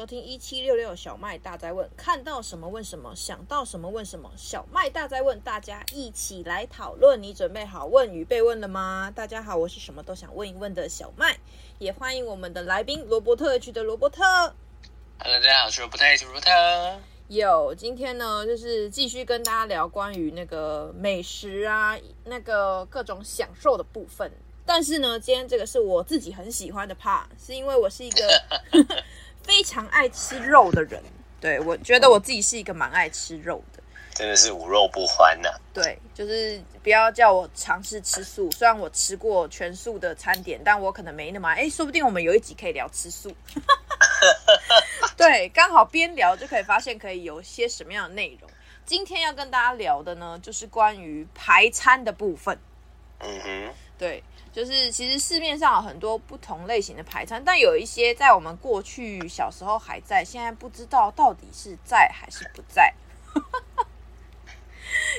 收听一七六六小麦大灾问，看到什么问什么，想到什么问什么。小麦大灾问，大家一起来讨论。你准备好问与被问了吗？大家好，我是什么都想问一问的小麦，也欢迎我们的来宾罗伯特 H 的罗伯特。Hello，大家好，我是罗伯特 H 罗伯特。有，今天呢，就是继续跟大家聊关于那个美食啊，那个各种享受的部分。但是呢，今天这个是我自己很喜欢的 part，是因为我是一个 非常爱吃肉的人。对，我觉得我自己是一个蛮爱吃肉的，真的是无肉不欢呐、啊。对，就是不要叫我尝试吃素，虽然我吃过全素的餐点，但我可能没那么爱。哎，说不定我们有一集可以聊吃素。对，刚好边聊就可以发现可以有些什么样的内容。今天要跟大家聊的呢，就是关于排餐的部分。嗯哼，对。就是其实市面上有很多不同类型的排餐，但有一些在我们过去小时候还在，现在不知道到底是在还是不在。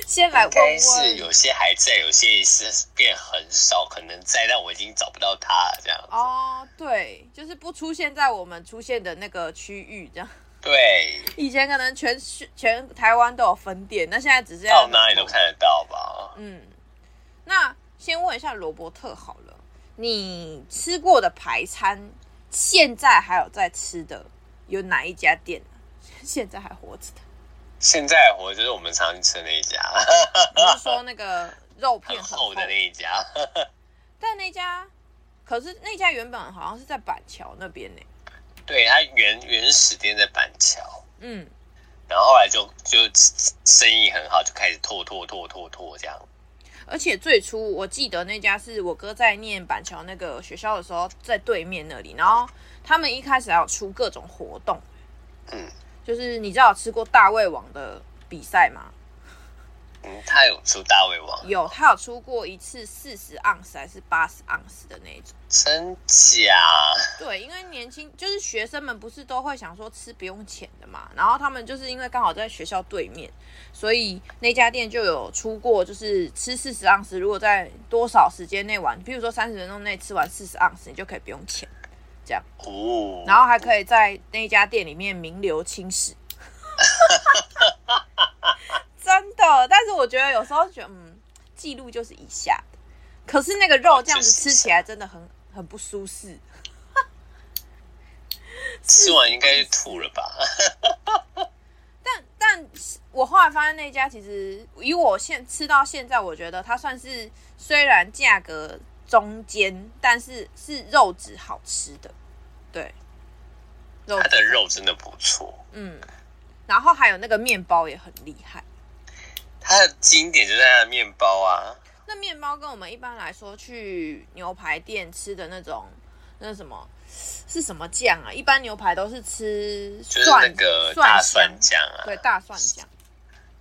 先来问问，是有些还在，有些是变很少，可能在，但我已经找不到它了，这样子。哦，对，就是不出现在我们出现的那个区域，这样。对，以前可能全全台湾都有分店，那现在只是到哪里都看得到吧？嗯，那。先问一下罗伯特好了，你吃过的排餐，现在还有在吃的有哪一家店？现在还活着的？现在还活着就是我们常去吃的那一家。你是说那个肉片很厚，很厚的那一家？但那家，可是那家原本好像是在板桥那边呢。对，它原原始店在板桥。嗯，然后后来就就生意很好，就开始拓拓拓拓拓这样。而且最初我记得那家是我哥在念板桥那个学校的时候，在对面那里。然后他们一开始还有出各种活动，嗯，就是你知道有吃过大胃王的比赛吗？嗯，他有出大胃王，有，他有出过一次四十盎司还是八十盎司的那种，真假？对，因为年轻就是学生们不是都会想说吃不用钱的嘛，然后他们就是因为刚好在学校对面，所以那家店就有出过，就是吃四十盎司，如果在多少时间内完，比如说三十分钟内吃完四十盎司，你就可以不用钱，这样哦，然后还可以在那家店里面名留青史。但是我觉得有时候觉得，嗯，记录就是一下的，可是那个肉这样子吃起来真的很很不舒适。吃完应该就吐了吧？但但我后来发现那家其实以我现吃到现在，我觉得它算是虽然价格中间，但是是肉质好吃的。对，肉它的肉真的不错。嗯，然后还有那个面包也很厉害。它的经典就在它的面包啊。那面包跟我们一般来说去牛排店吃的那种，那什么是什么酱啊？一般牛排都是吃蒜，就是那个大蒜酱啊，对，大蒜酱。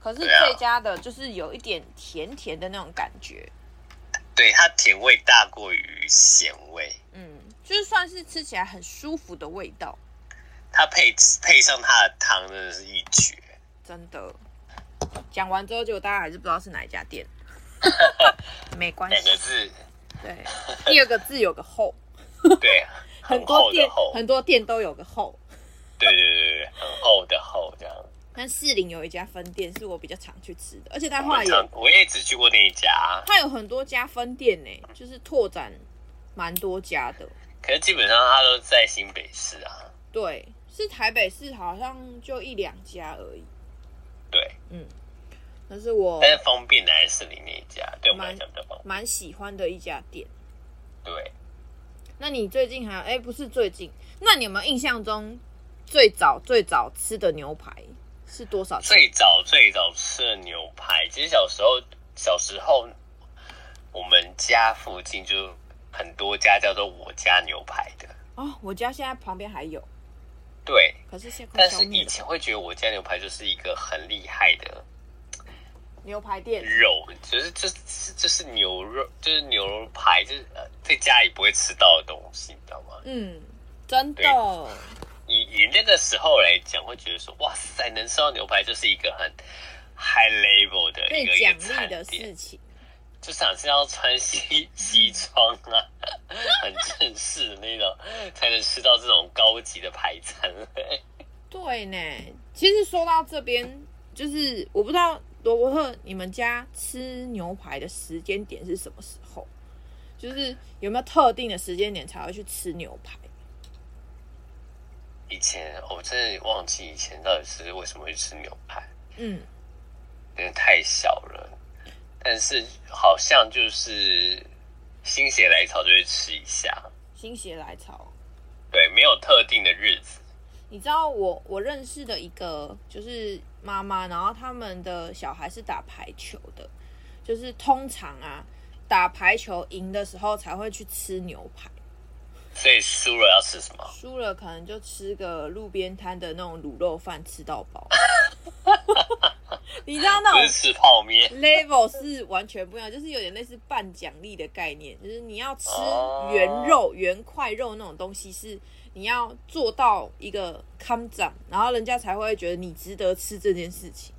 可是这家的就是有一点甜甜的那种感觉。对，它甜味大过于咸味。嗯，就是算是吃起来很舒服的味道。它配配上它的汤，真的是一绝。真的。讲完之后，结果大家还是不知道是哪一家店，没关系。两个字，对，第二个字有个后，对，很，很多店很多店都有个后，对对对对，很厚的厚这样。但士林有一家分店是我比较常去吃的，而且他后来也，我也只去过那一家。他有很多家分店呢，就是拓展蛮多家的。可是基本上他都在新北市啊。对，是台北市好像就一两家而已。对，嗯，但是我但是方便的还是你那一家，对我们来讲比较方便，蛮喜欢的一家店。对，那你最近还哎，不是最近，那你有没有印象中最早最早吃的牛排是多少钱？最早最早吃的牛排，其实小时候小时候我们家附近就很多家叫做我家牛排的哦，我家现在旁边还有。对，可是现在但是以前会觉得我家牛排就是一个很厉害的牛排店，肉就是就是就是牛肉，就是牛排，就是呃在家里不会吃到的东西，你知道吗？嗯，真的。以以那个时候来讲，会觉得说哇塞，能吃到牛排就是一个很 high level 的一个奖励的事情，就想是要穿西西装啊，很正式的那那种，才能吃到这种高级的排餐。对呢，其实说到这边，就是我不知道罗伯特，你们家吃牛排的时间点是什么时候？就是有没有特定的时间点才会去吃牛排？以前我真的忘记以前到底是为什么会吃牛排。嗯，因为太小了。但是好像就是心血来潮就会吃一下。心血来潮。对，没有特定的日子。你知道我我认识的一个就是妈妈，然后他们的小孩是打排球的，就是通常啊打排球赢的时候才会去吃牛排，所以输了要吃什么？输了可能就吃个路边摊的那种卤肉饭，吃到饱。你知道那种吃泡面 level 是完全不一样，就是有点类似半奖励的概念，就是你要吃原肉、原块肉那种东西是。你要做到一个康长，然后人家才会觉得你值得吃这件事情。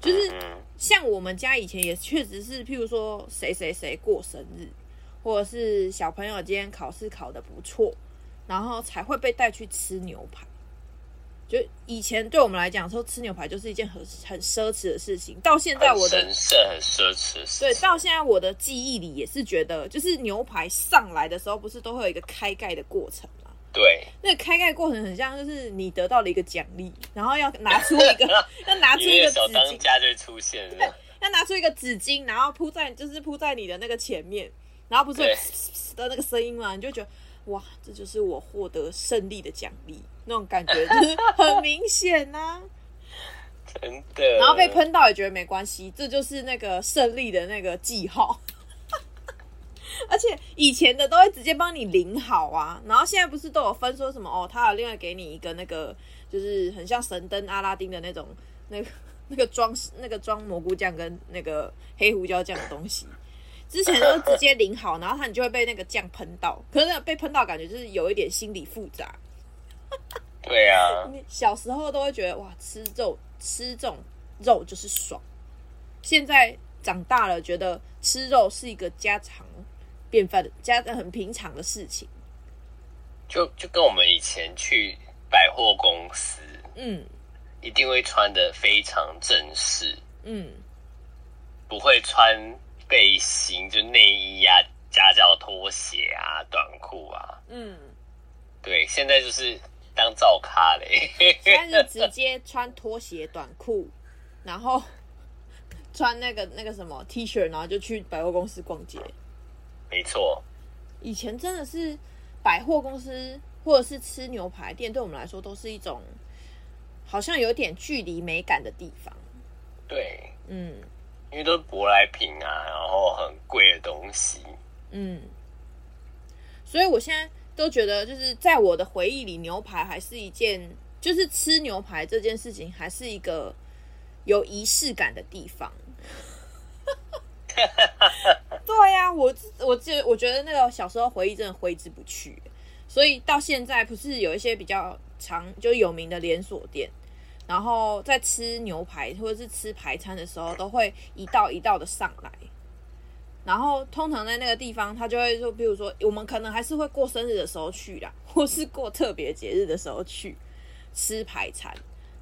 就是像我们家以前也确实是，譬如说谁谁谁过生日，或者是小朋友今天考试考得不错，然后才会被带去吃牛排。就以前对我们来讲，说吃牛排就是一件很很奢侈的事情。到现在我的神圣很奢侈，对，到现在我的记忆里也是觉得，就是牛排上来的时候，不是都会有一个开盖的过程。对，那个开盖过程很像，就是你得到了一个奖励，然后要拿出一个，要拿出一个小当家就会出现了，要拿出一个纸巾，然后铺在，就是铺在你的那个前面，然后不是有的那个声音嘛？你就觉得哇，这就是我获得胜利的奖励，那种感觉就是 很明显呐、啊，真的。然后被喷到也觉得没关系，这就是那个胜利的那个记号。而且以前的都会直接帮你淋好啊，然后现在不是都有分说什么哦，他有另外给你一个那个，就是很像神灯阿拉丁的那种，那个那个装那个装蘑菇酱跟那个黑胡椒酱的东西，之前都直接淋好，然后他你就会被那个酱喷到，可是被喷到感觉就是有一点心理复杂。对啊，小时候都会觉得哇，吃肉吃这种肉就是爽，现在长大了觉得吃肉是一个家常。便饭的家的很平常的事情，就就跟我们以前去百货公司，嗯，一定会穿的非常正式，嗯，不会穿背心，就内衣啊、夹脚拖鞋啊、短裤啊，嗯，对，现在就是当照咖嘞，现在是直 接穿拖鞋、短裤，然后 穿那个那个什么 T 恤，然后就去百货公司逛街。没错，以前真的是百货公司或者是吃牛排店，对我们来说都是一种好像有点距离美感的地方。对，嗯，因为都是舶来品啊，然后很贵的东西。嗯，所以我现在都觉得，就是在我的回忆里，牛排还是一件，就是吃牛排这件事情，还是一个有仪式感的地方。对呀、我我记，我觉得那个小时候回忆真的挥之不去，所以到现在不是有一些比较长就有名的连锁店，然后在吃牛排或者是吃排餐的时候，都会一道一道的上来，然后通常在那个地方，他就会说，比如说我们可能还是会过生日的时候去啦，或是过特别节日的时候去吃排餐，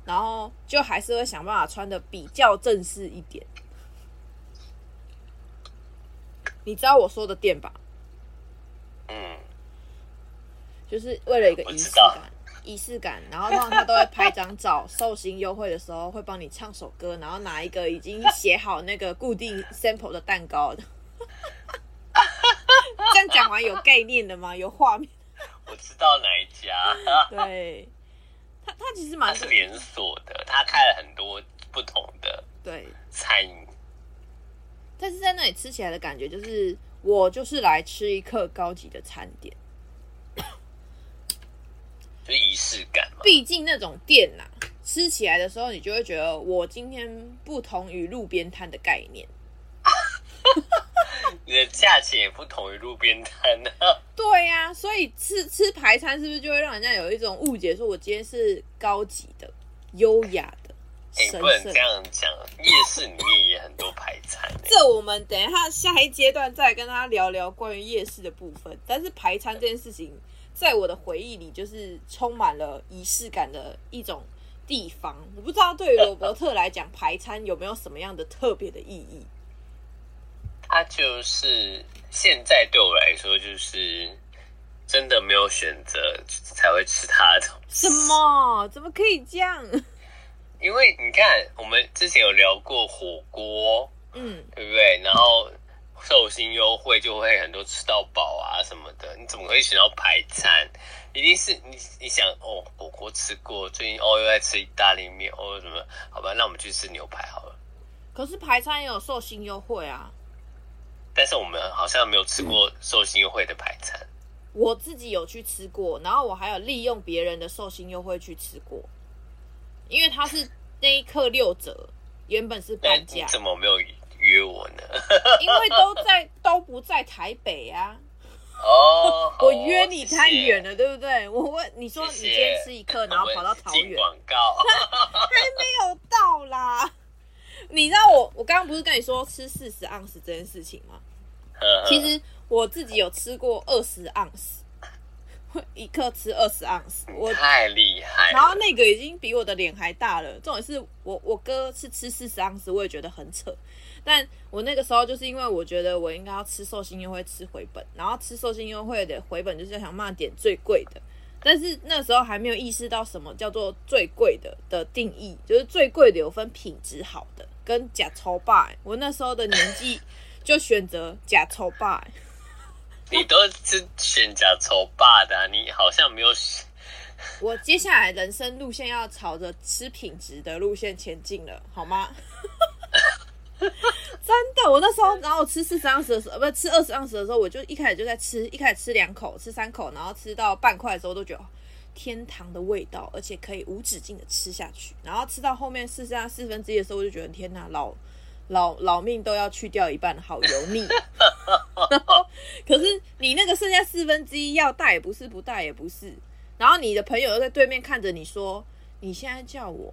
然后就还是会想办法穿的比较正式一点。你知道我说的店吧？嗯，就是为了一个仪式感，仪式感。然后通常他都会拍张照，寿星优惠的时候会帮你唱首歌，然后拿一个已经写好那个固定 sample 的蛋糕的。这样讲完有概念的吗？有画面？我知道哪一家。对，他他其实蛮是连锁的，他开了很多不同的对餐饮。但是在那里吃起来的感觉，就是我就是来吃一客高级的餐点，就仪式感嘛。毕竟那种店呐、啊，吃起来的时候，你就会觉得我今天不同于路边摊的概念。你的价钱也不同于路边摊呢。对呀、啊，所以吃吃排餐是不是就会让人家有一种误解，说我今天是高级的、优雅的、哎、欸，不能这样讲，夜市里面也很多排餐。这我们等一下下一阶段再跟大家聊聊关于夜市的部分。但是排餐这件事情，在我的回忆里就是充满了仪式感的一种地方。我不知道对于罗伯特来讲，排餐有没有什么样的特别的意义？它就是现在对我来说，就是真的没有选择才会吃它的。什么？怎么可以这样？因为你看，我们之前有聊过火锅，嗯，对不对？然后寿星优惠就会很多吃到饱啊什么的，你怎么可以选到排餐？一定是你你想哦，火锅吃过，最近哦又在吃意大利面哦什么？好吧，那我们去吃牛排好了。可是排餐也有寿星优惠啊，但是我们好像没有吃过寿星优惠的排餐。我自己有去吃过，然后我还有利用别人的寿星优惠去吃过。因为他是那一刻六折，原本是半价。你怎么没有约我呢？因为都在都不在台北啊。哦，我约你太远了，谢谢对不对？我问你说你今天吃一客，然后跑到桃园。广告 还没有到啦。你知道我我刚刚不是跟你说吃四十盎司这件事情吗？其实我自己有吃过二十盎司。一克吃二十盎司，我太厉害。然后那个已经比我的脸还大了。重点是我我哥是吃四十盎司，我也觉得很扯。但我那个时候就是因为我觉得我应该要吃寿星优惠吃回本，然后吃寿星优惠的回本就是想办法点最贵的。但是那时候还没有意识到什么叫做最贵的的定义，就是最贵的有分品质好的跟假抽霸。我那时候的年纪就选择假抽霸。你都是选假丑霸的，你好像没有。我接下来人生路线要朝着吃品质的路线前进了，好吗？真的，我那时候，然后我吃四十盎司的时候，不是吃二十盎司的时候，我就一开始就在吃，一开始吃两口，吃三口，然后吃到半块的时候，都觉得天堂的味道，而且可以无止境的吃下去。然后吃到后面四剩四分之一的时候，我就觉得天哪，老。老老命都要去掉一半，好油腻。然后，可是你那个剩下四分之一要带也不是，不带也不是。然后你的朋友又在对面看着你说：“你现在叫我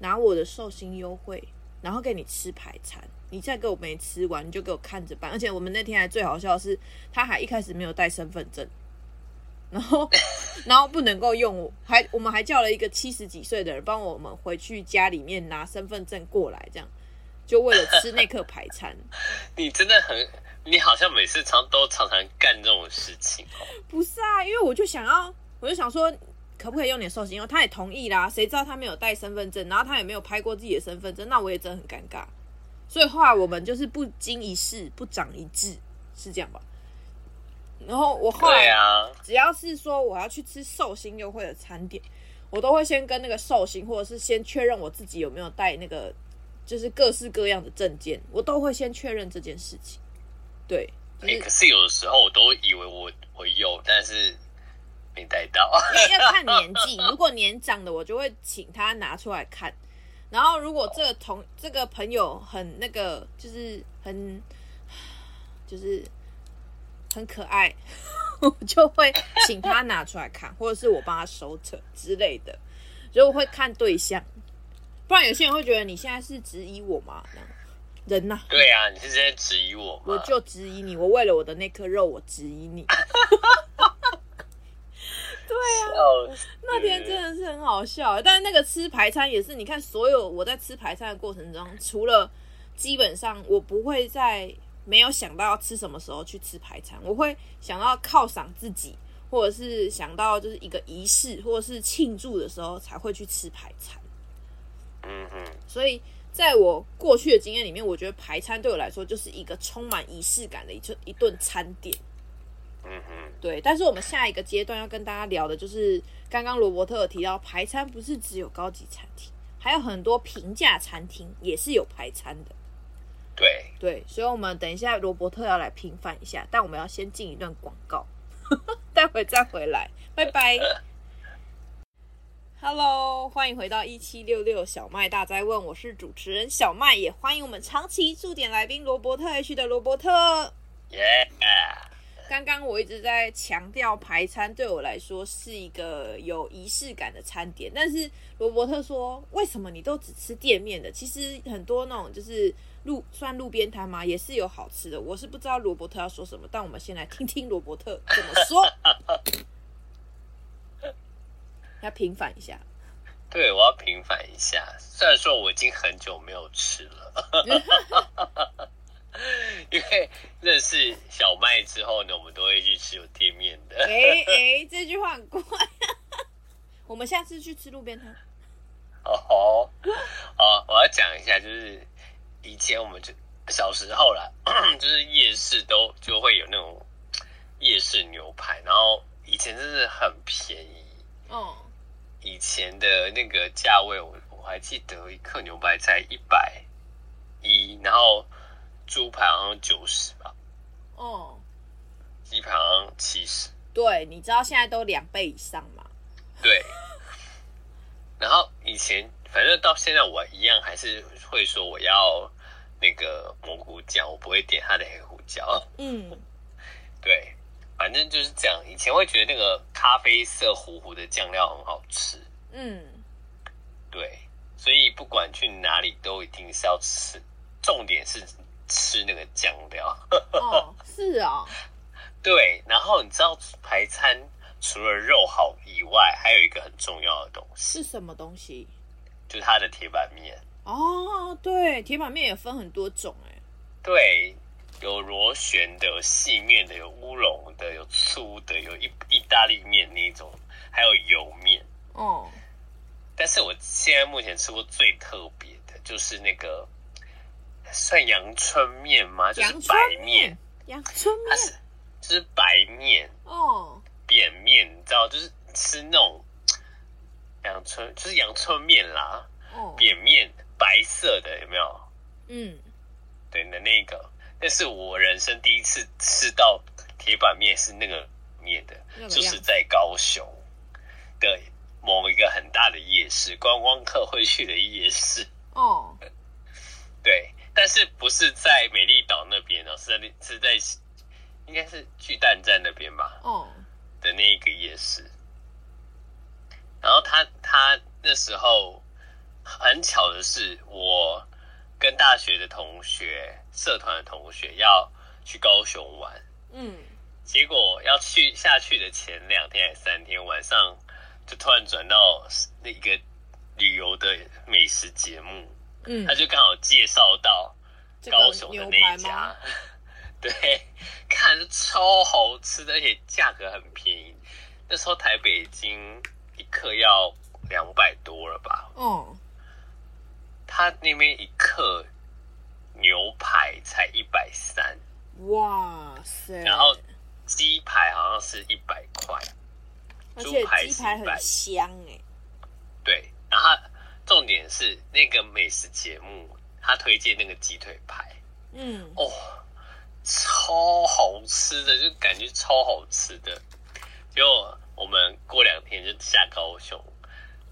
拿我的寿星优惠，然后给你吃排餐，你再给我没吃完，你就给我看着办。”而且我们那天还最好笑的是，他还一开始没有带身份证，然后 然后不能够用，还我们还叫了一个七十几岁的人帮我们回去家里面拿身份证过来，这样。就为了吃那颗排餐，你真的很，你好像每次常都常常干这种事情哦。不是啊，因为我就想要，我就想说，可不可以用点寿星？因为他也同意啦。谁知道他没有带身份证，然后他也没有拍过自己的身份证，那我也真的很尴尬。所以后来我们就是不经一事不长一智，是这样吧？然后我后来啊，只要是说我要去吃寿星优惠的餐点，我都会先跟那个寿星，或者是先确认我自己有没有带那个。就是各式各样的证件，我都会先确认这件事情。对，就是欸、可是有的时候我都以为我我有，但是没带到。要看 年纪，如果年长的，我就会请他拿出来看。然后如果这个同、哦、这个朋友很那个，就是很就是很可爱，我就会请他拿出来看，或者是我帮他收着之类的。所以我会看对象。不然有些人会觉得你现在是质疑我吗？人呐、啊，对啊，你是在质疑我吗？我就质疑你，我为了我的那颗肉，我质疑你。对啊，那天真的是很好笑。但是那个吃排餐也是，你看，所有我在吃排餐的过程中，除了基本上我不会在没有想到要吃什么时候去吃排餐，我会想到犒赏自己，或者是想到就是一个仪式，或者是庆祝的时候才会去吃排餐。嗯嗯，所以在我过去的经验里面，我觉得排餐对我来说就是一个充满仪式感的一顿一顿餐点。嗯嗯，对。但是我们下一个阶段要跟大家聊的就是，刚刚罗伯特有提到排餐不是只有高级餐厅，还有很多平价餐厅也是有排餐的。对对，所以我们等一下罗伯特要来平反一下，但我们要先进一段广告，待会再回来，拜拜。Hello，欢迎回到一七六六小麦大灾问，我是主持人小麦，也欢迎我们长期驻点来宾罗伯特 H 的罗伯特。耶！刚刚刚我一直在强调排餐对我来说是一个有仪式感的餐点，但是罗伯特说，为什么你都只吃店面的？其实很多那种就是路算路边摊嘛，也是有好吃的。我是不知道罗伯特要说什么，但我们先来听听罗伯特怎么说。要平反一下。对，我要平反一下。虽然说我已经很久没有吃了，因为认识小麦之后呢，我们都会去吃有店面的。哎哎，这句话很怪。我们下次去吃路边摊。哦，好，我要讲一下，就是以前我们就小时候啦，就是夜市都就会有那种夜市牛排，然后以前真是很便宜。哦。以前的那个价位，我我还记得一克牛排才一百一，然后猪排好像九十吧，哦，鸡排好像七十。对，你知道现在都两倍以上吗？对。然后以前反正到现在我一样还是会说我要那个蘑菇酱，我不会点它的黑胡椒。嗯，对。反正就是这样，以前会觉得那个咖啡色糊糊的酱料很好吃。嗯，对，所以不管去哪里都一定是要吃，重点是吃那个酱料。哦，是啊。对，然后你知道排餐除了肉好以外，还有一个很重要的东西是什么东西？就是它的铁板面。哦，对，铁板面也分很多种哎。对。有螺旋的、有细面的、有乌龙的、有粗的、有意意大利面那种，还有油面。哦。但是我现在目前吃过最特别的，就是那个算阳春面吗？就是白面。阳春面。它是就是白面。哦。扁面，你知道，就是吃那种 阳春，就是阳春面啦。哦。扁面，白色的，有没有？嗯。对的，那个。那是我人生第一次吃到铁板面是那个面的，就是在高雄的某一个很大的夜市，观光客会去的夜市。哦，对，但是不是在美丽岛那边哦，是在是在应该是巨蛋站那边吧？哦，的那一个夜市。然后他他那时候很巧的是我。跟大学的同学、社团的同学要去高雄玩，嗯，结果要去下去的前两天还是三天晚上，就突然转到那个旅游的美食节目，嗯，他就刚好介绍到高雄的那一家，对，看着超好吃的，而且价格很便宜，那时候台北已经一克要两百多了吧？哦。他那边一克牛排才一百三，哇塞！然后鸡排好像是一百块，猪排鸡排很香哎。对，然后重点是那个美食节目，他推荐那个鸡腿排，嗯，哦，超好吃的，就感觉超好吃的。结果我们过两天就下高雄。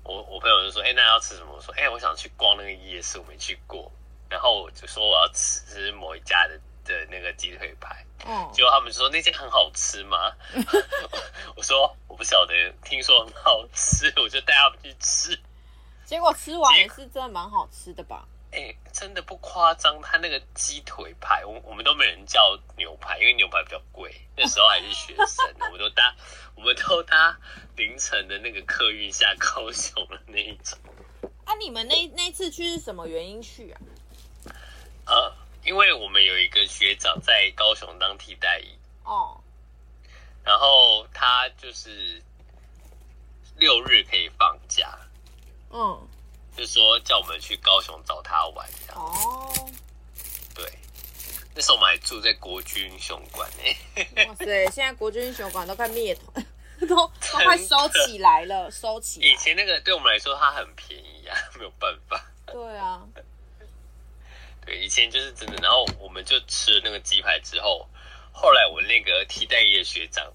我我朋友就说：“哎、欸，那要吃什么？”我说：“哎、欸，我想去逛那个夜市，我没去过。”然后我就说：“我要吃某一家的的那个鸡腿排。”嗯，结果他们说那家很好吃吗？我说我不晓得，听说很好吃，我就带他们去吃。结果吃完也是真的蛮好吃的吧？哎、欸，真的不夸张，他那个鸡腿排，我我们都没人叫牛排，因为牛排比较贵。那时候还是学生，我们都搭，我们都搭凌晨的那个客运下高雄的那一种。啊，你们那那次去是什么原因去啊？呃，因为我们有一个学长在高雄当替代役哦，然后他就是六日可以放假，嗯。就说叫我们去高雄找他玩这样哦，对，那时候我们还住在国军英雄馆呢。哇塞，现在国军英雄馆都快灭团，都 都快收起来了，收起来。以前那个对我们来说，它很便宜啊，没有办法。对啊，对，以前就是真的。然后我们就吃了那个鸡排之后，后来我那个替代役学长。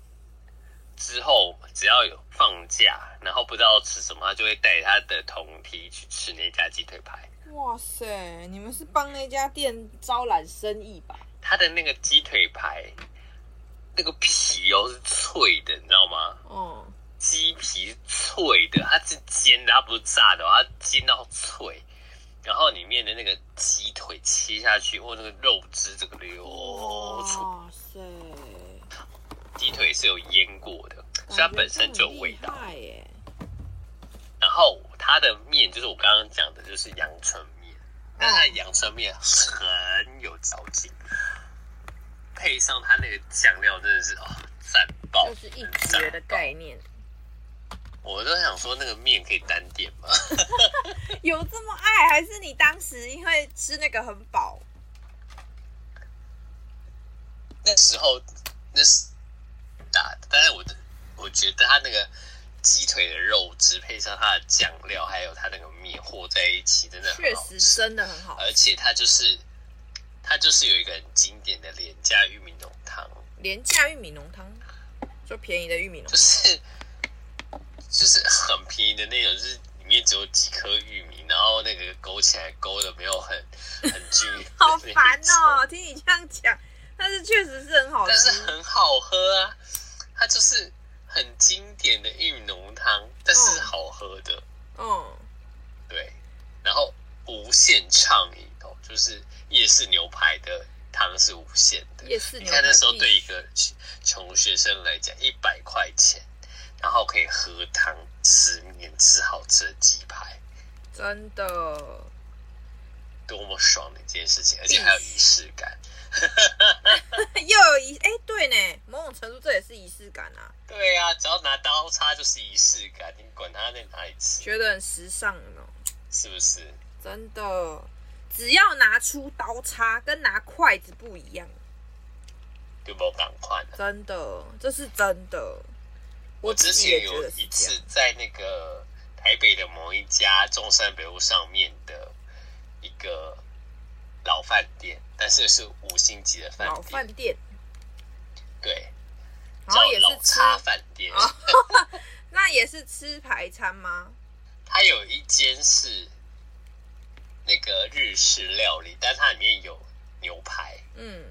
之后只要有放假，然后不知道吃什么，他就会带他的同梯去吃那家鸡腿排。哇塞，你们是帮那家店招揽生意吧？他的那个鸡腿排那个皮哦是脆的，你知道吗？嗯，鸡皮脆的，它是煎的，它不是炸的，它煎到脆，然后里面的那个鸡腿切下去，或那个肉汁这个流出，哇塞，鸡腿是有腌过的，所以它本身就有味道。然后它的面就是我刚刚讲的，就是阳春面，但它的阳春面很有嚼劲。配上它那个酱料，真的是哦，赞爆！就是一绝的概念。我都想说，那个面可以单点吗？有这么爱，还是你当时因为吃那个很饱？那时候那是打的，但是我的我觉得它那个鸡腿的肉汁配上它的酱料，还有它那个面和在一起，真的确实真的很好，而且它就是。它就是有一个很经典的廉价玉米浓汤，廉价玉米浓汤，就便宜的玉米浓汤，就是就是很便宜的那种，就是里面只有几颗玉米，然后那个勾起来勾的没有很很均匀，好烦哦！听你这样讲，但是确实是很好吃，但是很好喝啊！它就是很经典的玉米浓汤，但是好喝的，嗯，对，然后无限畅饮哦，就是。夜市牛排的汤是无限的，夜市牛排你看那时候对一个穷学生来讲，一百块钱，然后可以喝汤、吃面、吃好吃的鸡排，真的。多么爽的一件事情，而且还有仪式感，又有仪哎，对呢，某种程度这也是仪式感啊。对、啊，只要拿刀叉就是仪式感，你管他在哪里吃，觉得很时尚呢，是不是？真的。只要拿出刀叉，跟拿筷子不一样，就不赶快。真的，这是真的。我之前有一次在那个台北的某一家中山北路上面的一个老饭店，但是是五星级的饭店。老饭店。对。然后也是吃饭店。那也是吃排餐吗？它有一间是。那个日式料理，但它里面有牛排，嗯，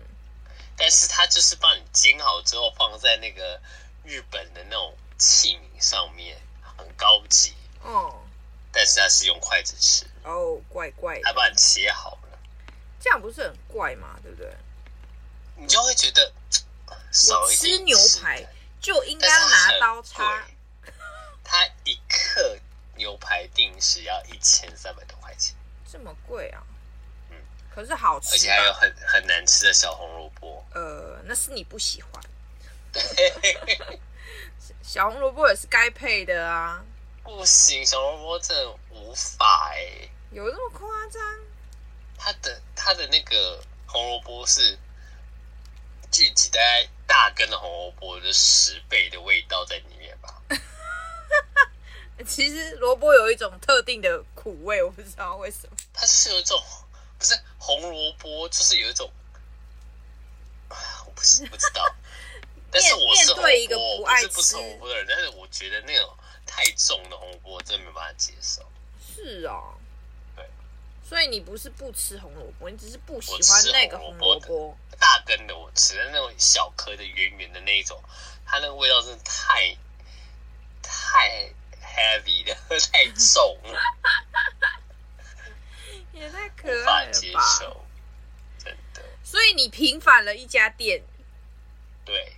但是它就是帮你煎好之后放在那个日本的那种器皿上面，很高级，哦，但是它是用筷子吃，哦，怪怪的，它帮你切好了，这样不是很怪吗？对不对？你就会觉得少一点吃牛排就应该拿刀叉，它一克牛排定时要一千三百多块钱。这么贵啊！嗯，可是好吃，而且还有很很难吃的小红萝卜。呃，那是你不喜欢。对，小红萝卜也是该配的啊。不行，小红萝卜真的无法哎、欸。有这么夸张？它的它的那个红萝卜是聚集在大根的红萝卜的十倍的味道在里面吧？其实萝卜有一种特定的苦味，我不知道为什么。它是有一种，不是红萝卜，就是有一种，我不是不知道。但是我是对一个不爱吃红萝卜的人，但是我觉得那种太重的红萝卜真没办法接受。是啊，对。所以你不是不吃红萝卜，你只是不喜欢那个红萝卜。大根的我吃，的那种小颗的圆圆的那一种，它那个味道真的太太。heavy 的太重了，也太可爱了吧！接受，真的。所以你平反了一家店，对。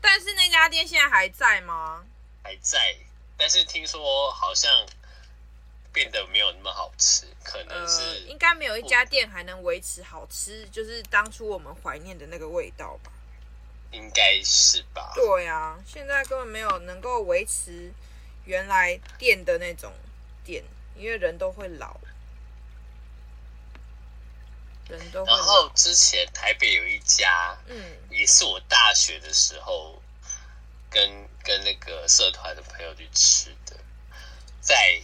但是那家店现在还在吗？还在，但是听说好像变得没有吃，可能是、呃、应该没有一家店还能维持好吃，就是当初我们怀念的那个味道吧？应该是吧？对呀、啊，现在根本没有能够维持。原来店的那种店，因为人都会老，人都会老。然后之前台北有一家，嗯，也是我大学的时候跟跟那个社团的朋友去吃的，在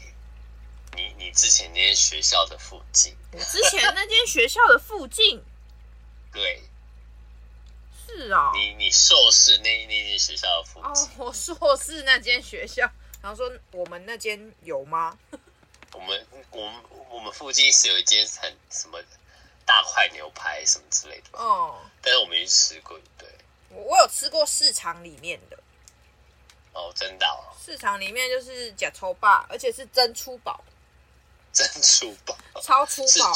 你你之前那间学校的附近。我之前那间学校的附近，对，是啊。你你硕士那那间学校的附近，哦，我硕士那间学校。然后说我们那间有吗？我们我们我们附近是有一间很什么大块牛排什么之类的哦，但是我没去吃过，对。我有吃过市场里面的。哦，真的哦。市场里面就是假粗霸，而且是真粗饱。真粗暴。超粗饱。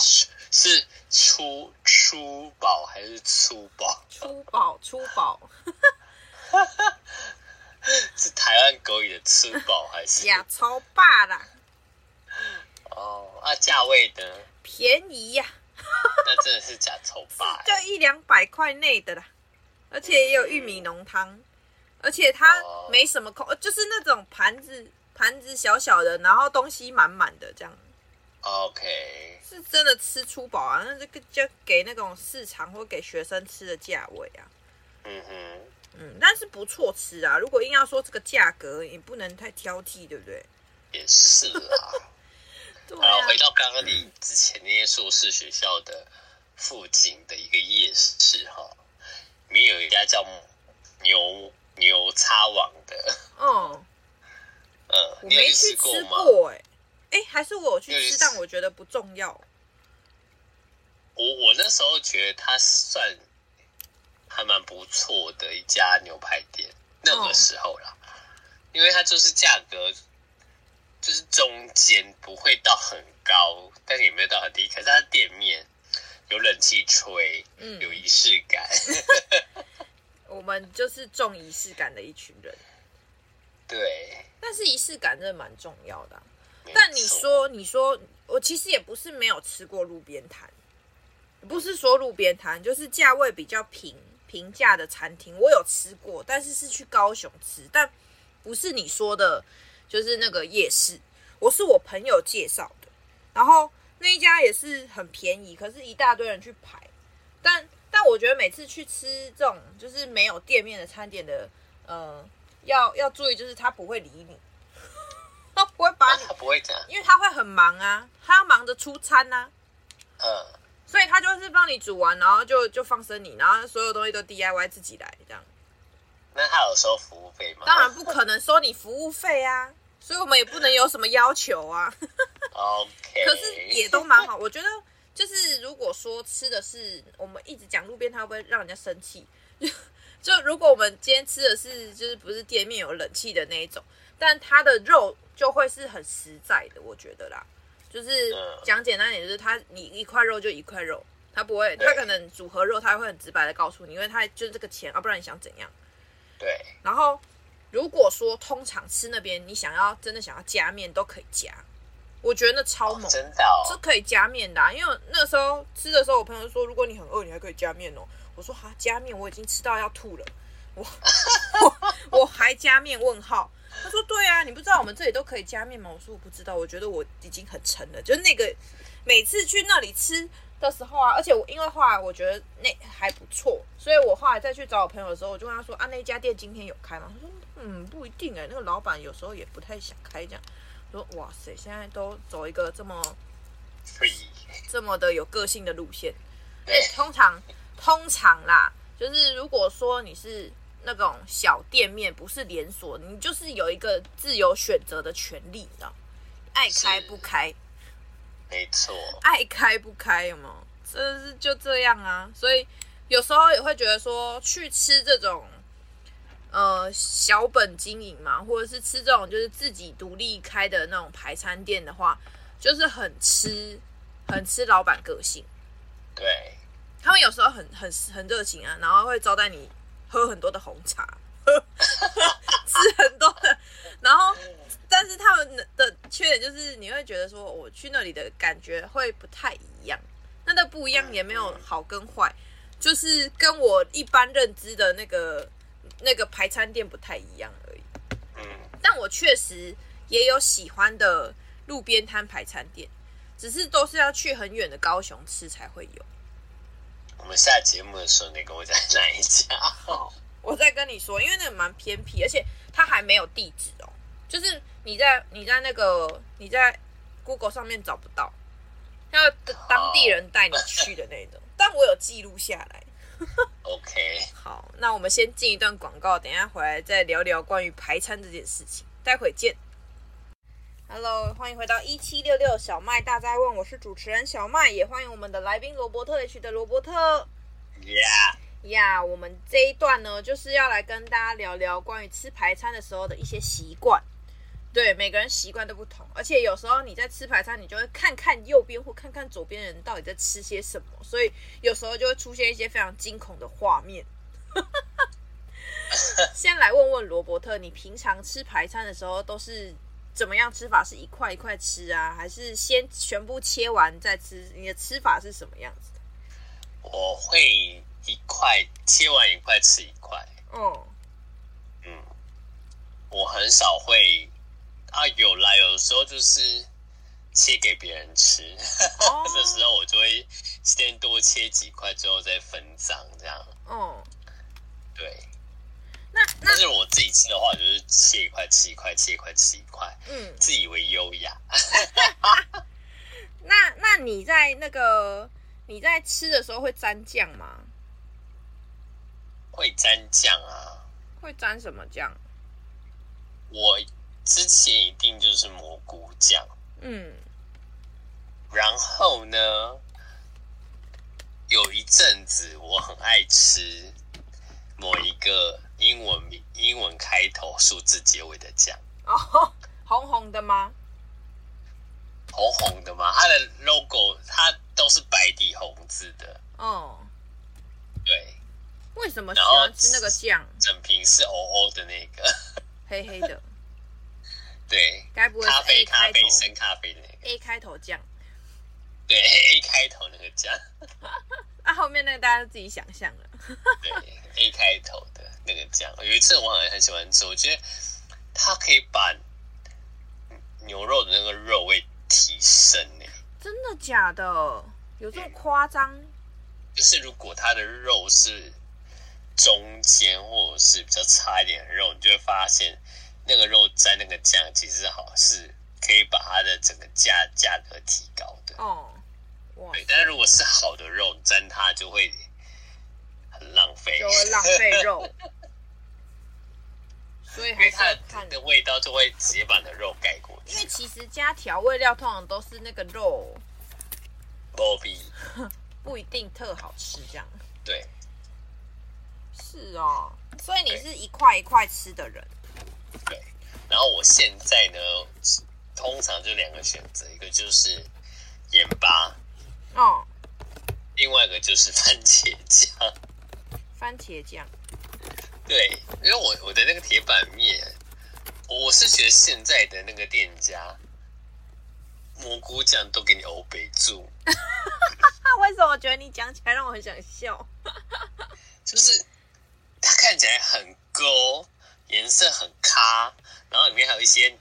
是粗粗饱还是粗饱？粗饱，粗饱。是台湾狗语的粗饱还是？呀，超霸啦。哦，啊，价位呢？便宜呀、啊。那真的是假粗霸，就一两百块内的啦，而且也有玉米浓汤。嗯而且它没什么空，就是那种盘子，盘子小小的，然后东西满满的这样。OK，是真的吃粗饱啊，那这个就给那种市场或给学生吃的价位啊。嗯哼，嗯，但是不错吃啊。如果硬要说这个价格，也不能太挑剔，对不对？也是 啊。对啊。回到刚刚你之前那些硕士学校的附近的一个夜市哈，里面有一家叫牛。牛叉王的，嗯，呃，我没去吃过，哎，哎，还是我去吃，但我觉得不重要。我我那时候觉得它算还蛮不错的一家牛排店，那个时候啦，因为它就是价格就是中间不会到很高，但也没有到很低，可是它的店面有冷气吹，嗯，有仪式感。我们就是重仪式感的一群人，对。但是仪式感真的蛮重要的啊。但你说，你说，我其实也不是没有吃过路边摊，不是说路边摊，就是价位比较平平价的餐厅，我有吃过，但是是去高雄吃，但不是你说的，就是那个夜市，我是我朋友介绍的，然后那一家也是很便宜，可是一大堆人去排，但。但我觉得每次去吃这种就是没有店面的餐点的，呃，要要注意，就是他不会理你，他不会把你，他不会这样，因为他会很忙啊，他要忙着出餐呐，嗯，所以他就是帮你煮完，然后就就放生你，然后所有东西都 DIY 自己来这样。那他有收服务费吗？当然不可能收你服务费啊，所以我们也不能有什么要求啊。OK，可是也都蛮好，我觉得。就是如果说吃的是我们一直讲路边摊会不会让人家生气？就 就如果我们今天吃的是就是不是店面有冷气的那一种，但它的肉就会是很实在的，我觉得啦。就是讲简单点，就是它你一块肉就一块肉，它不会，它可能组合肉，它会很直白的告诉你，因为它就是这个钱啊，不然你想怎样？对。然后如果说通常吃那边，你想要真的想要加面都可以加。我觉得那超猛，哦，真的，哦，是可以加面的，啊。因为那时候吃的时候，我朋友说，如果你很饿，你还可以加面哦。我说哈，加面我已经吃到要吐了，我 我，我还加面？问号。他说对啊，你不知道我们这里都可以加面吗？我说我不知道，我觉得我已经很沉了。就是那个每次去那里吃的时候啊，而且我因为后来我觉得那还不错，所以我后来再去找我朋友的时候，我就问他说啊，那家店今天有开吗？他说嗯，不一定哎，那个老板有时候也不太想开这样。说哇塞，现在都走一个这么这么的有个性的路线。通常通常啦，就是如果说你是那种小店面，不是连锁，你就是有一个自由选择的权利，你知道？爱开不开，没错，爱开不开，有没有？这是就这样啊。所以有时候也会觉得说，去吃这种。呃，小本经营嘛，或者是吃这种就是自己独立开的那种排餐店的话，就是很吃，很吃老板个性。对，他们有时候很很很热情啊，然后会招待你喝很多的红茶，吃很多的。然后，但是他们的缺点就是你会觉得说，我去那里的感觉会不太一样。那的不一样也没有好跟坏，就是跟我一般认知的那个。那个排餐店不太一样而已，嗯，但我确实也有喜欢的路边摊排餐店，只是都是要去很远的高雄吃才会有。我们下节目的时候，你跟我讲哪一家？好，我再跟你说，因为那个蛮偏僻，而且它还没有地址哦，就是你在你在那个你在 Google 上面找不到，要当地人带你去的那种，但我有记录下来。OK，好，那我们先进一段广告，等一下回来再聊聊关于排餐这件事情。待会见。Hello，欢迎回到一七六六小麦大灾问，我是主持人小麦，也欢迎我们的来宾罗伯特 H 的罗伯特。Yeah，呀，我们这一段呢，就是要来跟大家聊聊关于吃排餐的时候的一些习惯。对，每个人习惯都不同，而且有时候你在吃排餐，你就会看看右边或看看左边的人到底在吃些什么，所以有时候就会出现一些非常惊恐的画面。先来问问罗伯特，你平常吃排餐的时候都是怎么样吃法？是一块一块吃啊，还是先全部切完再吃？你的吃法是什么样子的？我会一块切完一块吃一块。哦，嗯，我很少会。啊，有啦，有的时候就是切给别人吃，哦、这时候我就会先多切几块，之后再分赃这样。哦，对。那，那但是我自己吃的话，就是切一块吃一块，切一块吃一块，嗯，自以为优雅。那那你在那个你在吃的时候会沾酱吗？会沾酱啊。会沾什么酱？我。之前一定就是蘑菇酱，嗯，然后呢，有一阵子我很爱吃某一个英文名、英文开头、数字结尾的酱。哦，红红的吗？红红的吗？它的 logo 它都是白底红字的。哦，对。为什么喜欢吃那个酱？整瓶是 OO 的那个，黑黑的。对，该不会咖啡、咖啡、深咖啡的那个 A 开头酱？对，A 开头那个酱。啊，后面那个大家都自己想象了。对，A 开头的那个酱，有一次我好像很喜欢吃，我觉得它可以把牛肉的那个肉味提升呢。真的假的？有这么夸张？就是如果它的肉是中间或者是比较差一点的肉，你就会发现。那个肉沾那个酱，其实好像是可以把它的整个价价格提高的哦。哇！对，但是如果是好的肉沾它，就会很浪费，就会浪费肉。所以还是它的味道就会直接把你的肉盖过去。因为其实加调味料通常都是那个肉，不 比不一定特好吃这样。对，是哦。所以你是一块一块吃的人。对，然后我现在呢，通常就两个选择，一个就是盐巴，哦，另外一个就是番茄酱。番茄酱，对，因为我我的那个铁板面，我是觉得现在的那个店家蘑菇酱都给你欧北住。为什么我觉得你讲起来让我很想笑？就是它看起来很勾。颜色很咖，然后里面还有一些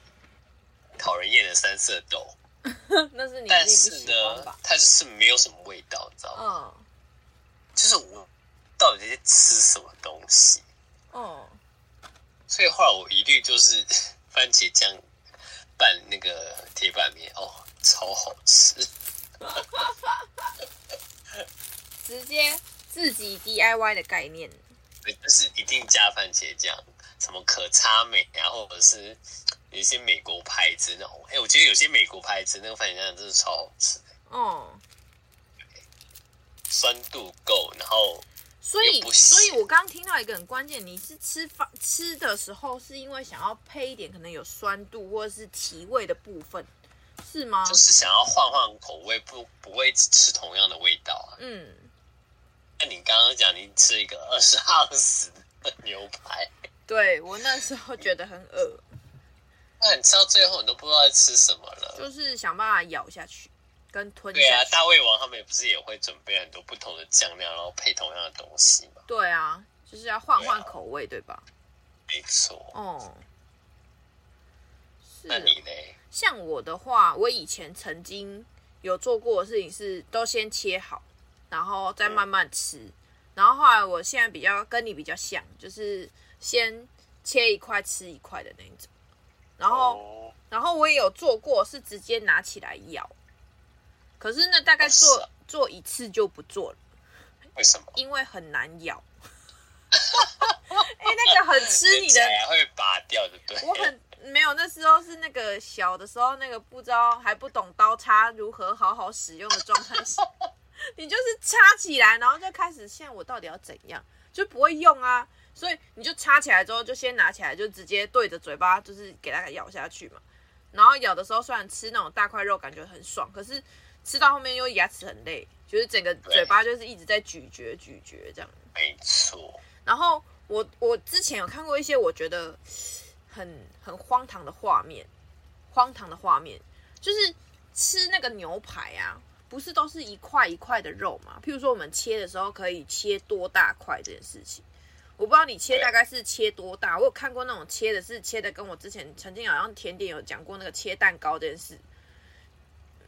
讨人厌的三色豆。那是你但是呢，它就是没有什么味道，你知道吗？嗯。就是我到底在吃什么东西？哦。所以后来我一律就是 番茄酱拌那个铁板面，哦，超好吃。直接自己 DIY 的概念。对，就是一定加番茄酱。什么可差美啊，或者是有一些美国牌子那种，哎、欸，我觉得有些美国牌子那个番茄酱真的超好吃的。哦，酸度够，然后所以，所以我刚刚听到一个很关键，你是吃饭吃的时候是因为想要配一点可能有酸度或者是提味的部分，是吗？就是想要换换口味，不不会吃同样的味道啊。嗯，那你刚刚讲你吃一个二十盎司的牛排。对，我那时候觉得很饿，那你吃到最后你都不知道在吃什么了，就是想办法咬下去跟吞。对啊，大胃王他们也不是也会准备很多不同的酱料，然后配同样的东西吗？对啊，就是要换换口味，对，啊、对吧？没错。哦。是。那你呢？像我的话，我以前曾经有做过的事情是，都先切好，然后再慢慢吃。嗯、然后后来，我现在比较跟你比较像，就是。先切一块吃一块的那种，然后，然后我也有做过，是直接拿起来咬。可是呢，大概做做一次就不做了。为什么？因为很难咬。哎，那个很吃你的，会拔掉的。对，我很没有，那时候是那个小的时候，那个不知道还不懂刀叉如何好好使用的状态下，你就是插起来，然后就开始，现在我到底要怎样？就不会用啊，所以你就插起来之后，就先拿起来，就直接对着嘴巴，就是给它咬下去嘛。然后咬的时候，虽然吃那种大块肉感觉很爽，可是吃到后面又牙齿很累，就是整个嘴巴就是一直在咀嚼咀嚼这样。没错。然后我我之前有看过一些我觉得很很荒唐的画面，荒唐的画面就是吃那个牛排啊。不是都是一块一块的肉嘛？譬如说我们切的时候可以切多大块这件事情，我不知道你切大概是切多大。我有看过那种切的是切的，跟我之前曾经好像甜点有讲过那个切蛋糕这件事。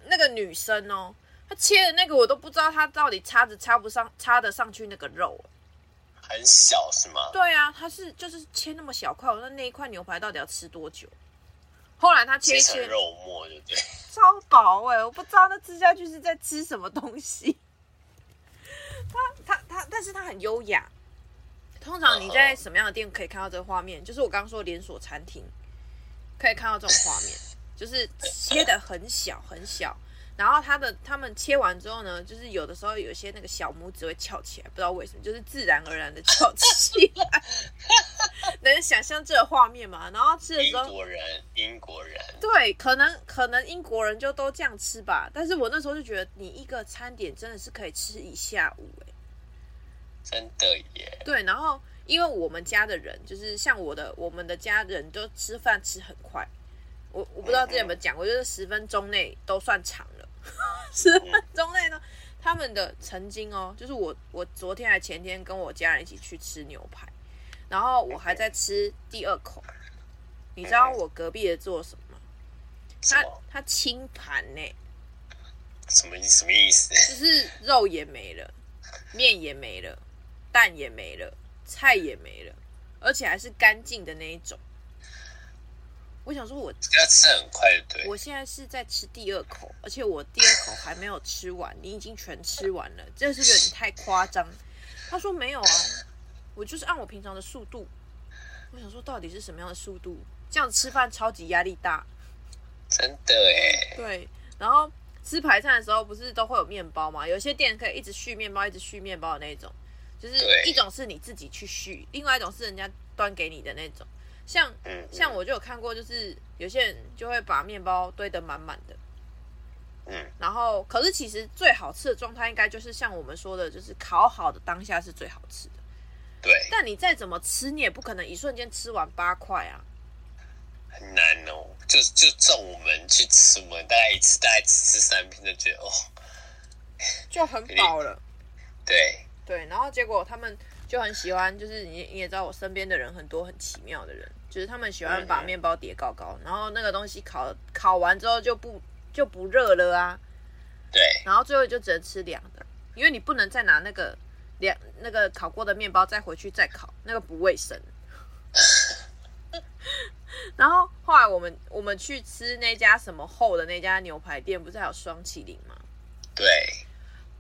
那个女生哦，她切的那个我都不知道她到底插着插不上，插得上去那个肉，很小是吗？对啊，她是就是切那么小块，我说那一块牛排到底要吃多久？后来她切一切肉末，对不对？超薄哎！我不知道那吃下去是在吃什么东西。他他他，但是他很优雅。通常你在什么样的店可以看到这个画面？就是我刚刚说连锁餐厅可以看到这种画面，就是切的很小很小。然后他的他们切完之后呢，就是有的时候有些那个小拇指会翘起来，不知道为什么，就是自然而然的翘起来。能想象这个画面吗？然后吃的时候，英国人，英国人，对，可能可能英国人就都这样吃吧。但是我那时候就觉得，你一个餐点真的是可以吃一下午，欸，真的耶。对，然后因为我们家的人，就是像我的，我们的家人都吃饭吃很快。我我不知道之前有没有讲过，就是十分钟内都算长了。十分钟内呢，他们的曾经哦，就是我我昨天还前天跟我家人一起去吃牛排，然后我还在吃第二口，你知道我隔壁的做什么吗？他他清盘呢？什么意什么意思？就是肉也没了，面也没了，蛋也没了，菜也没了，而且还是干净的那一种。我想说，我要吃很快，对。我现在是在吃第二口，而且我第二口还没有吃完，你已经全吃完了，这是不是有点太夸张？他说没有啊，我就是按我平常的速度。我想说，到底是什么样的速度？这样吃饭超级压力大，真的哎。对，然后吃排餐的时候不是都会有面包吗？有些店可以一直续面包，一直续面包的那种，就是一种是你自己去续，另外一种是人家端给你的那种。像像我就有看过，就是有些人就会把面包堆得满满的，嗯，然后可是其实最好吃的状态应该就是像我们说的，就是烤好的当下是最好吃的，对。但你再怎么吃，你也不可能一瞬间吃完八块啊，很难哦。就就照我们去吃，我们大概一次大概只吃三片就觉得哦，就很饱了。对对，然后结果他们就很喜欢，就是你你也知道，我身边的人很多很奇妙的人。就是他们喜欢把面包叠高高，然后那个东西烤烤完之后就不就不热了啊。对。然后最后就只能吃凉的，因为你不能再拿那个凉那个烤过的面包再回去再烤，那个不卫生。然后后来我们我们去吃那家什么厚的那家牛排店，不是还有双淇淋吗？对。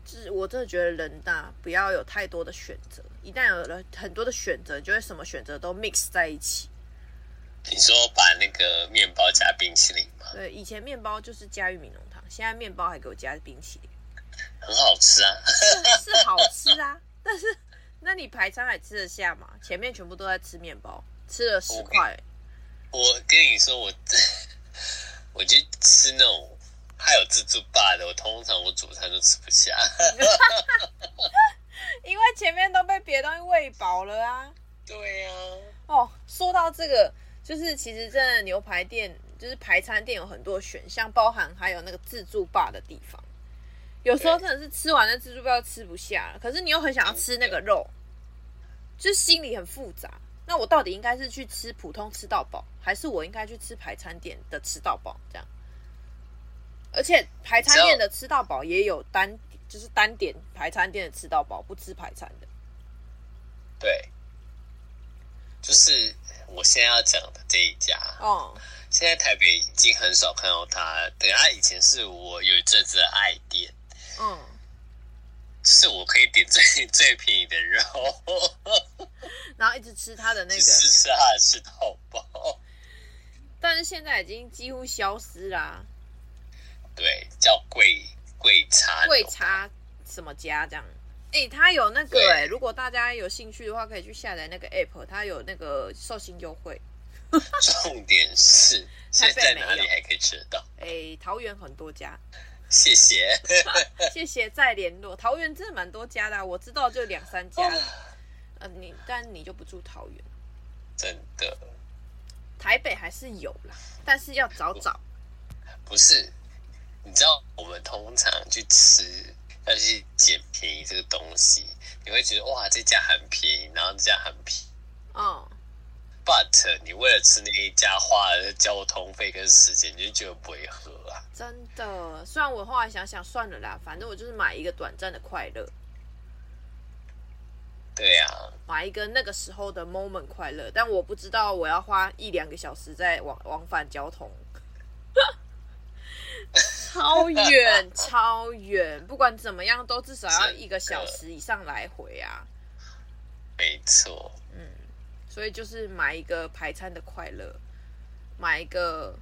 就是我真的觉得人大不要有太多的选择，一旦有了很多的选择，就会什么选择都 mix 在一起。你说把那个面包加冰淇淋吗？对，以前面包就是加玉米浓汤，现在面包还给我加冰淇淋，很好吃啊，是，是好吃啊。但是，那你排餐还吃得下吗？前面全部都在吃面包，吃了十块。我跟你说，我 我去吃那种还有自助吧的，我通常我主餐都吃不下，因为前面都被别的东西喂饱了啊。对呀、啊。哦，说到这个。就是其实真的牛排店，就是排餐店有很多选项，包含还有那个自助霸的地方。有时候真的是吃完那自助吧吃不下了，可是你又很想要吃那个肉，就心里很复杂。那我到底应该是去吃普通吃到饱，还是我应该去吃排餐店的吃到饱？这样，而且排餐店的吃到饱也有单，就是单点排餐店的吃到饱，不吃排餐的。对，就是。我现在要讲的这一家哦，现在台北已经很少看到它。对，它以前是我有一阵子的爱店，嗯，是我可以点最最便宜的肉，然后一直吃它的那个，吃吃它的吃到饱。但是现在已经几乎消失啦。对，叫贵贵茶贵茶什么家这样。他有那个哎、欸，如果大家有兴趣的话，可以去下载那个 app，它有那个寿星优惠。重点是现在哪里还可以吃得到？哎、欸，桃园很多家。谢谢，谢谢再联络。桃园真的蛮多家的、啊，我知道就两三家。哦、呃，你但你就不住桃园，真的。台北还是有啦，但是要找找。不是，你知道我们通常去吃要去捡便宜这个东西，你会觉得哇这家很便宜，然后这家很便宜。嗯。But 你为了吃那一家花了交通费跟时间，你就觉得不会喝啊？真的，虽然我后来想想算了啦，反正我就是买一个短暂的快乐。对呀、啊，买一个那个时候的 moment 快乐，但我不知道我要花一两个小时在往往返交通，超远 超远，不管怎么样都至少要一个小时以上来回啊。没错，嗯，所以就是买一个排餐的快乐，买一个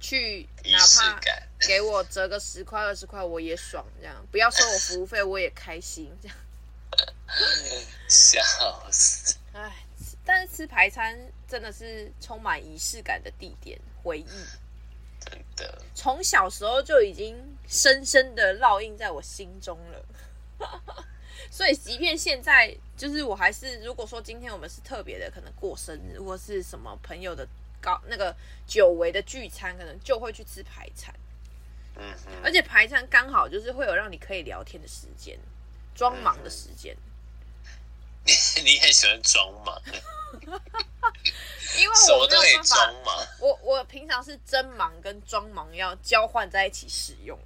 去，哪怕给我折个十块二十块我也爽，这样不要收我服务费我也开心，这样。笑死！哎，但是吃排餐真的是充满仪式感的地点回忆，真的，从小时候就已经深深的烙印在我心中了。所以，即便现在，就是我还是，如果说今天我们是特别的，可能过生日或是什么朋友的高那个久违的聚餐，可能就会去吃排餐。嗯哼，而且排餐刚好就是会有让你可以聊天的时间。装忙的时间，你 你很喜欢装忙，因为我没有办法。我我平常是真忙跟装忙要交换在一起使用，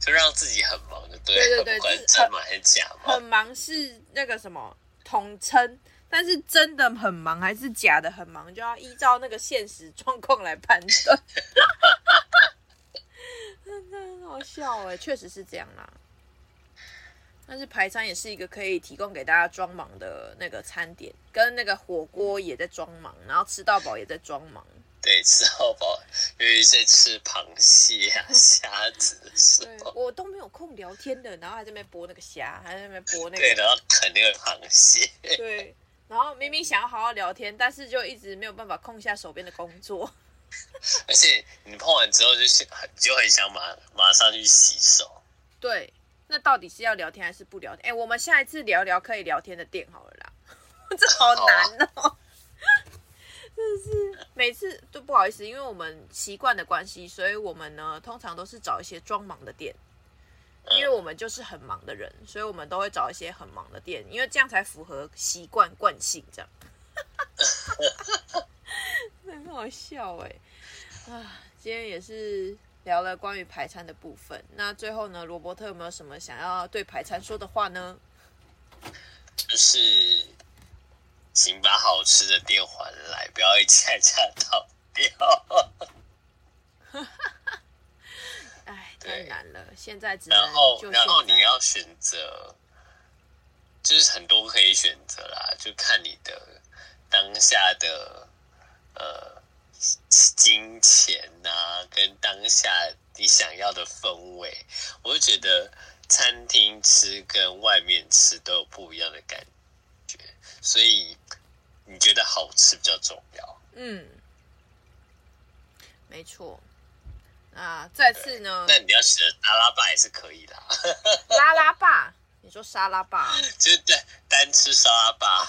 就让自己很忙的，对对对对，真忙还是假忙。很忙是那个什么统称，但是真的很忙还是假的很忙，就要依照那个现实状况来判断。真的很好笑哎，确实是这样啦。但是排餐也是一个可以提供给大家装忙的那个餐点，跟那个火锅也在装忙，然后吃到饱也在装忙。对，吃到饱，因为在吃螃蟹啊、虾子的时候，我都没有空聊天的，然后还在那边剥那个虾，还在那边剥那个，对，然后啃那个螃蟹。对，然后明明想要好好聊天，但是就一直没有办法空下手边的工作。而且你碰完之后就很就很想马马上去洗手。对。那到底是要聊天还是不聊天？哎、欸，我们下一次聊聊可以聊天的店好了啦。这好难哦、喔，真的是每次都不好意思，因为我们习惯的关系，所以我们呢通常都是找一些装忙的店，因为我们就是很忙的人，所以我们都会找一些很忙的店，因为这样才符合习惯惯性，这样。很好笑哎、欸，啊，今天也是。聊了关于排餐的部分，那最后呢，罗伯特有没有什么想要对排餐说的话呢？就是，请把好吃的店还来，不要一家一家倒掉。哎，太难了，现在只能然后然后你要选择，就是很多可以选择啦，就看你的当下的呃。金钱呐、啊，跟当下你想要的氛围，我就觉得餐厅吃跟外面吃都有不一样的感觉，所以你觉得好吃比较重要。嗯，没错。啊再次呢？那你要选沙拉吧也是可以的。拉拉霸？你说沙拉吧？就是单单吃沙拉吧。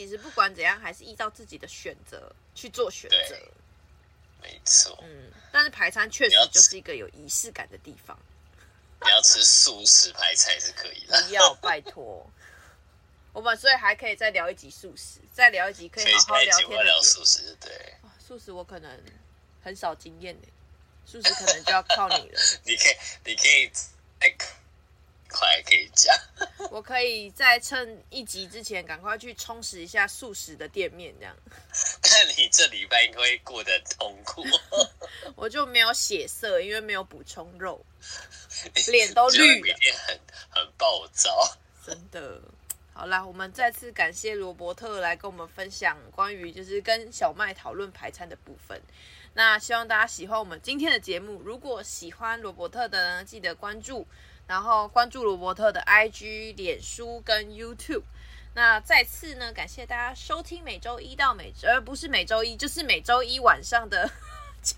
其实不管怎样，还是依照自己的选择去做选择。没错。嗯，但是排餐确实就是一个有仪式感的地方。你要吃素食排菜是可以的。不要，拜托。我们所以还可以再聊一集素食，再聊一集可以好好聊天的。聊素食，对。素食我可能很少经验呢，素食可能就要靠你了。你可以，你可以。快可以讲，我可以在趁一集之前赶快去充实一下素食的店面，这样。看你这礼拜应该会过得很痛苦。我就没有血色，因为没有补充肉，脸都绿了。每天很很暴躁，真的。好啦，我们再次感谢罗伯特来跟我们分享关于就是跟小麦讨论排餐的部分。那希望大家喜欢我们今天的节目。如果喜欢罗伯特的呢，记得关注。然后关注罗伯特的 IG、脸书跟 YouTube。那再次呢，感谢大家收听每周一到每而不是每周一，就是每周一晚上的 九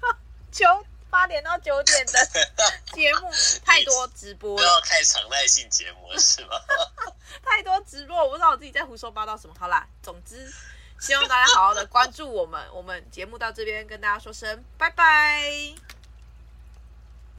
九八点到九点的节目。太多直播了，不要太常态性节目了是吗？太多直播，我不知道我自己在胡说八道什么。好啦，总之希望大家好好的关注我们。我们节目到这边跟大家说声拜拜。